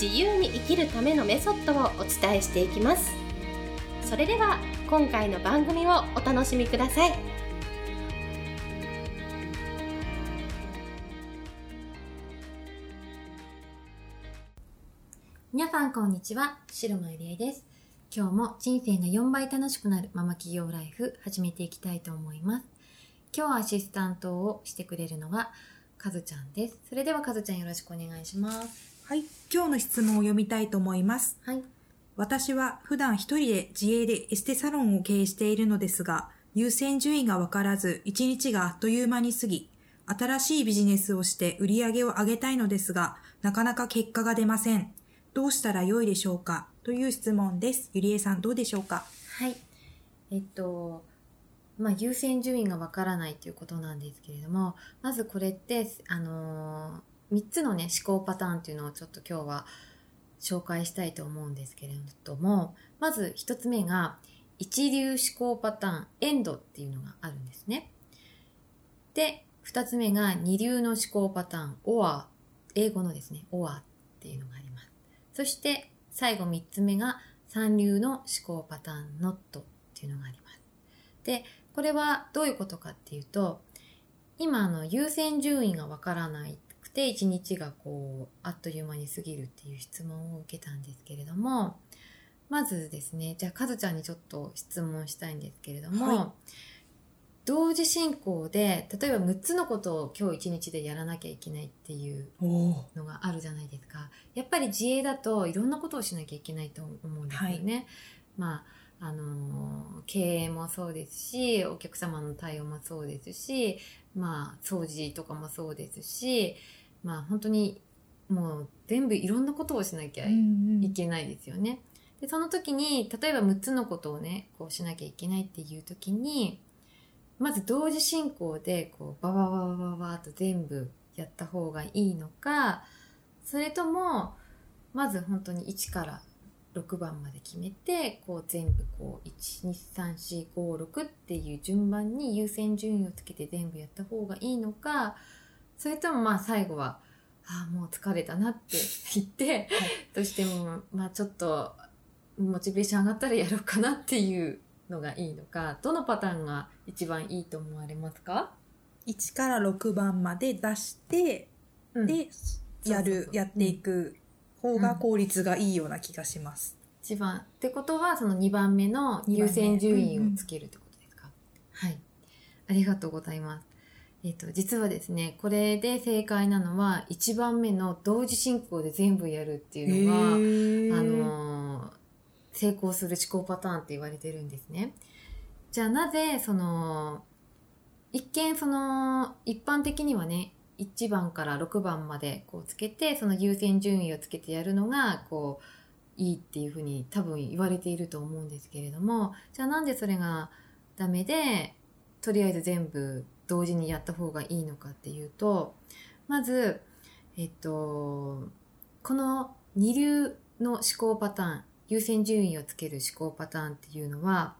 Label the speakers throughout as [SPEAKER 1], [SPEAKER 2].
[SPEAKER 1] 自由に生きるためのメソッドをお伝えしていきます。それでは今回の番組をお楽しみください。
[SPEAKER 2] 皆さんこんにちは。白間ゆりえです。今日も人生が4倍楽しくなるママ企業ライフ始めていきたいと思います。今日アシスタントをしてくれるのがかずちゃんです。それではかずちゃんよろしくお願いします。
[SPEAKER 3] はい、今日の質問を読みたいと思います。
[SPEAKER 2] はい。
[SPEAKER 3] 私は普段一人で自営でエステサロンを経営しているのですが、優先順位がわからず、一日があっという間に過ぎ、新しいビジネスをして売り上げを上げたいのですが、なかなか結果が出ません。どうしたらよいでしょうか？という質問です。ゆりえさんどうでしょうか？
[SPEAKER 2] はい。えっと、まあ、優先順位がわからないということなんですけれども、まずこれって、あのー3つのね、思考パターンっていうのをちょっと今日は紹介したいと思うんですけれども、まず1つ目が、一流思考パターン、エンドっていうのがあるんですね。で、2つ目が二流の思考パターン、オア、英語のですね、オアっていうのがあります。そして最後3つ目が三流の思考パターン、ノットっていうのがあります。で、これはどういうことかっていうと、今の優先順位がわからないで一日がこうあっという間に過ぎるっていう質問を受けたんですけれどもまずですねじゃあかずちゃんにちょっと質問したいんですけれども、はい、同時進行で例えば6つのことを今日一日でやらなきゃいけないっていうのがあるじゃないですか。やっぱり自営だといろんなことをしなきゃいけないと思うんですよね。はい、まああの経営もそうですしお客様の対応もそうですしまあ掃除とかもそうですしまあ本当にもう全部いろんなことをしなきゃいけないですよね。でその時に例えば6つのことをねこうしなきゃいけないっていう時にまず同時進行でこうババババババと全部やった方がいいのかそれともまず本当に1から6番まで決めてこう全部こう12345っていう順番に優先順位をつけて全部やった方がいいのかそれともまあ最後は、ああ、もう疲れたなって 言って、はい、どうしても、まあちょっと、モチベーション上がったらやろうかなっていうのがいいのか、どのパターンが一番いいと思われますか
[SPEAKER 3] ?1 から6番まで出して、うん、で、やる、やっていく方が効率がいいような気がします。
[SPEAKER 2] うん、一番。ってことは、その2番目の優先順位をつけるってことですか、うん、はい。ありがとうございます。えっ、と、実はですね、これで正解なのは、1番目の同時進行で全部やるっていうのが、あの成功する思考パターンって言われてるんですね。じゃあなぜ、その、一見その、一般的にはね、1番から6番までこうつけて、その優先順位をつけてやるのが、こう、いいっていうふうに多分言われていると思うんですけれども、じゃあなんでそれがダメで、とりあえず全部同時にやった方がいいのかっていうと、まず、えっと、この二流の思考パターン、優先順位をつける思考パターンっていうのは、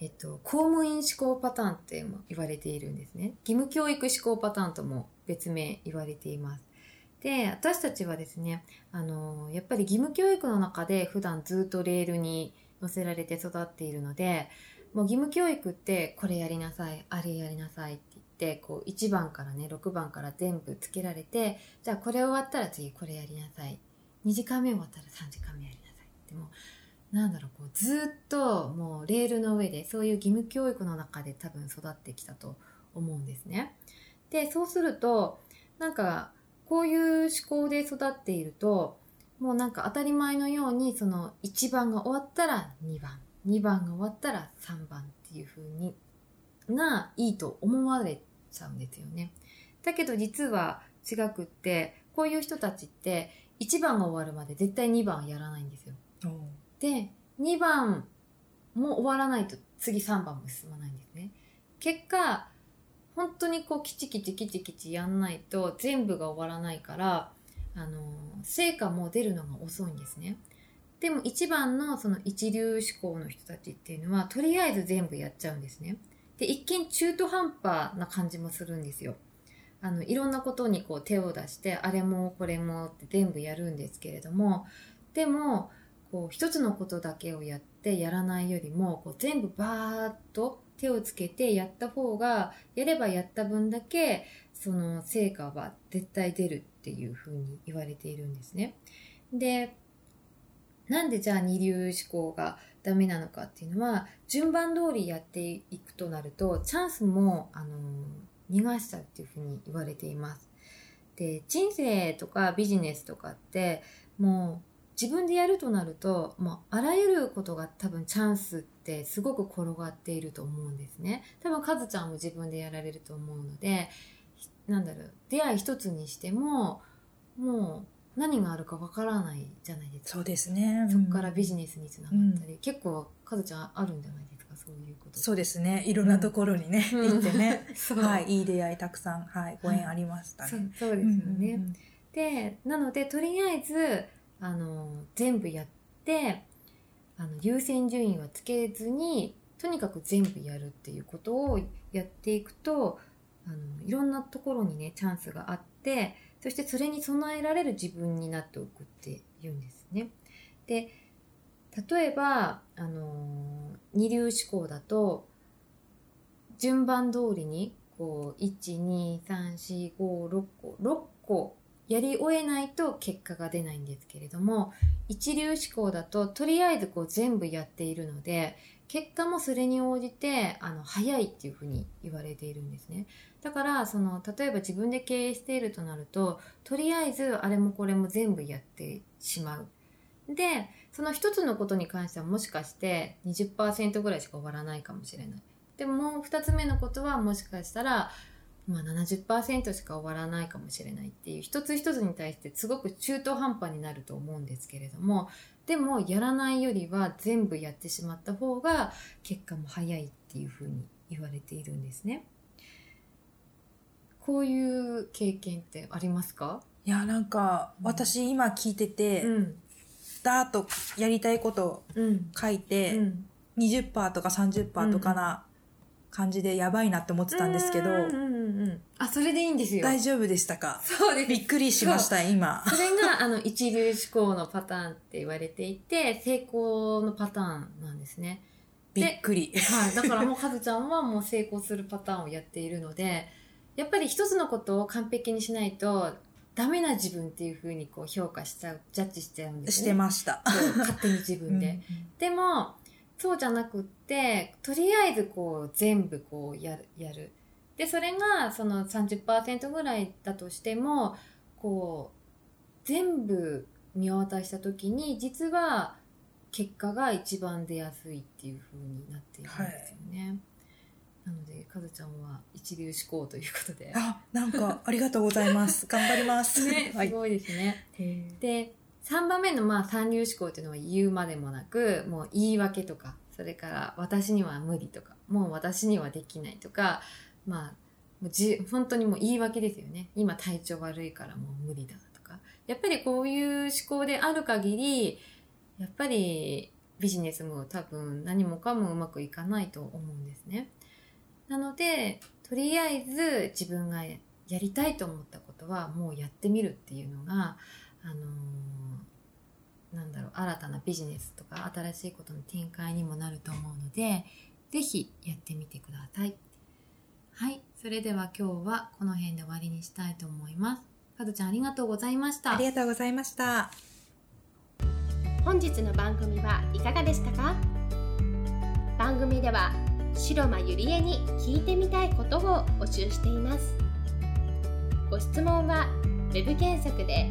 [SPEAKER 2] えっと、公務員思考パターンっても言われているんですね。義務教育思考パターンとも別名言われています。で、私たちはですね、あの、やっぱり義務教育の中で普段ずっとレールに乗せられて育っているので、もう義務教育ってこれやりなさい、あれやりなさいって言って、こう1番からね、6番から全部つけられて、じゃあこれ終わったら次これやりなさい。2時間目終わったら3時間目やりなさい。でも、なんだろう、こうずっともうレールの上でそういう義務教育の中で多分育ってきたと思うんですね。で、そうすると、なんかこういう思考で育っていると、もうなんか当たり前のようにその1番が終わったら2番。2番が終わったら3番っていう風にがいいと思われちゃうんですよね。だけど実は違くって、こういう人たちって1番が終わるまで絶対2番やらないんですよ。で2番も終わらないと次3番も進まないんですね結果本当にこうキチキチキチキチやんないと全部が終わらないからあの成果も出るのが遅いんですねでも一番のその一流志向の人たちっていうのはとりあえず全部やっちゃうんですねで一見中途半端な感じもするんですよあのいろんなことにこう手を出してあれもこれもって全部やるんですけれどもでもこう一つのことだけをやってやらないよりもこう全部バーッと手をつけてやった方がやればやった分だけその成果は絶対出るっていうふうに言われているんですね。でなんでじゃあ二流思考がダメなのかっていうのは順番通りやっていくとなるとチャンスもあの逃がしちゃうっていうふうに言われています。で人生とかビジネスとかってもう自分でやるとなるともうあらゆることが多分チャンスってすごく転がっていると思うんですね。多分カズちゃんも自分でやられると思うのでなんだろう出会い一つにしてももう何があるかわからないじゃないですか。
[SPEAKER 3] そうですね。
[SPEAKER 2] そこからビジネスにつながったり、うん、結構カズちゃんあるんじゃないですかそういうこと
[SPEAKER 3] そうですね。いろんなところにね、うん、行ってね。はい。いい出会いたくさんはいご縁ありましたね、
[SPEAKER 2] そうですよね、うんうんうん、でなのでとりあえずあの全部やってあの優先順位はつけずにとにかく全部やるっていうことをやっていくとあのいろんなところにねチャンスがあってそしてそれに備えられる自分になっておくっていうんですね。で例えば、あの二流思考だと順番通りにこう12345 6個6個やり終えないと結果が出ないんですけれども一流思考だととりあえずこう全部やっているので結果もそれに応じてあの早いっていうふうに言われているんですね。だからその例えば自分で経営しているとなるととりあえずあれもこれも全部やってしまう。でその一つのことに関してはもしかして20%ぐらいしか終わらないかもしれない。でももう2つ目のことはもしかしたらまあ、70%しか終わらないかもしれないっていう一つ一つに対してすごく中途半端になると思うんですけれどもでもやらないよりは全部やってしまった方が結果も早いっていうふうに言われているんですね。こういう経験ってありますか？
[SPEAKER 3] いやなんか私今聞いてて、うん、ダーッとやりたいこと書いて、うん、20%とか30%とかな感じでやばいなって思ってたんですけど、うんうん
[SPEAKER 2] うん、あそれでいいんですよ。
[SPEAKER 3] 大丈夫でしたか？
[SPEAKER 2] そうです。
[SPEAKER 3] びっくりしました今。
[SPEAKER 2] それがあの一流思考のパターンって言われていて成功のパターンなんですね。
[SPEAKER 3] びっくり、
[SPEAKER 2] はい、だからもう カズちゃんはもう成功するパターンをやっているのでやっぱり一つのことを完璧にしないとダメな自分っていうふうにこう評価しちゃうジャッジしちゃうんです
[SPEAKER 3] ね。してました。
[SPEAKER 2] 勝手に自分で、うんうん、でもそうじゃなくってとりあえずこう全部こうやるやるでそれがその30%ぐらいだとしてもこう全部見渡した時に実は結果が一番出やすいっていう風になっているんですよね。はいなので、かずちゃんは一流志向ということで。
[SPEAKER 3] あ、なんかありがとうございます。頑張ります。
[SPEAKER 2] ね、すごいですね。はい、で、3番目のまあ三流思考っていうのは言うまでもなくもう言い訳とかそれから私には無理とかもう私にはできないとかまあもうじ本当にもう言い訳ですよね。今体調悪いからもう無理だとか。やっぱりこういう思考である限りやっぱりビジネスも多分何もかもうまくいかないと思うんですね。なのでとりあえず自分がやりたいと思ったことはもうやってみるっていうのがあのー、なんだろう新たなビジネスとか新しいことの展開にもなると思うので是非やってみてください。はい。それでは今日はこの辺で終わりにしたいと思います。かずちゃんありがとうございました。
[SPEAKER 3] ありがとうございました。
[SPEAKER 1] 本日の番組はいかがでしたか？番組では白間ゆりえに聞いてみたいことを募集しています。ご質問は web 検索で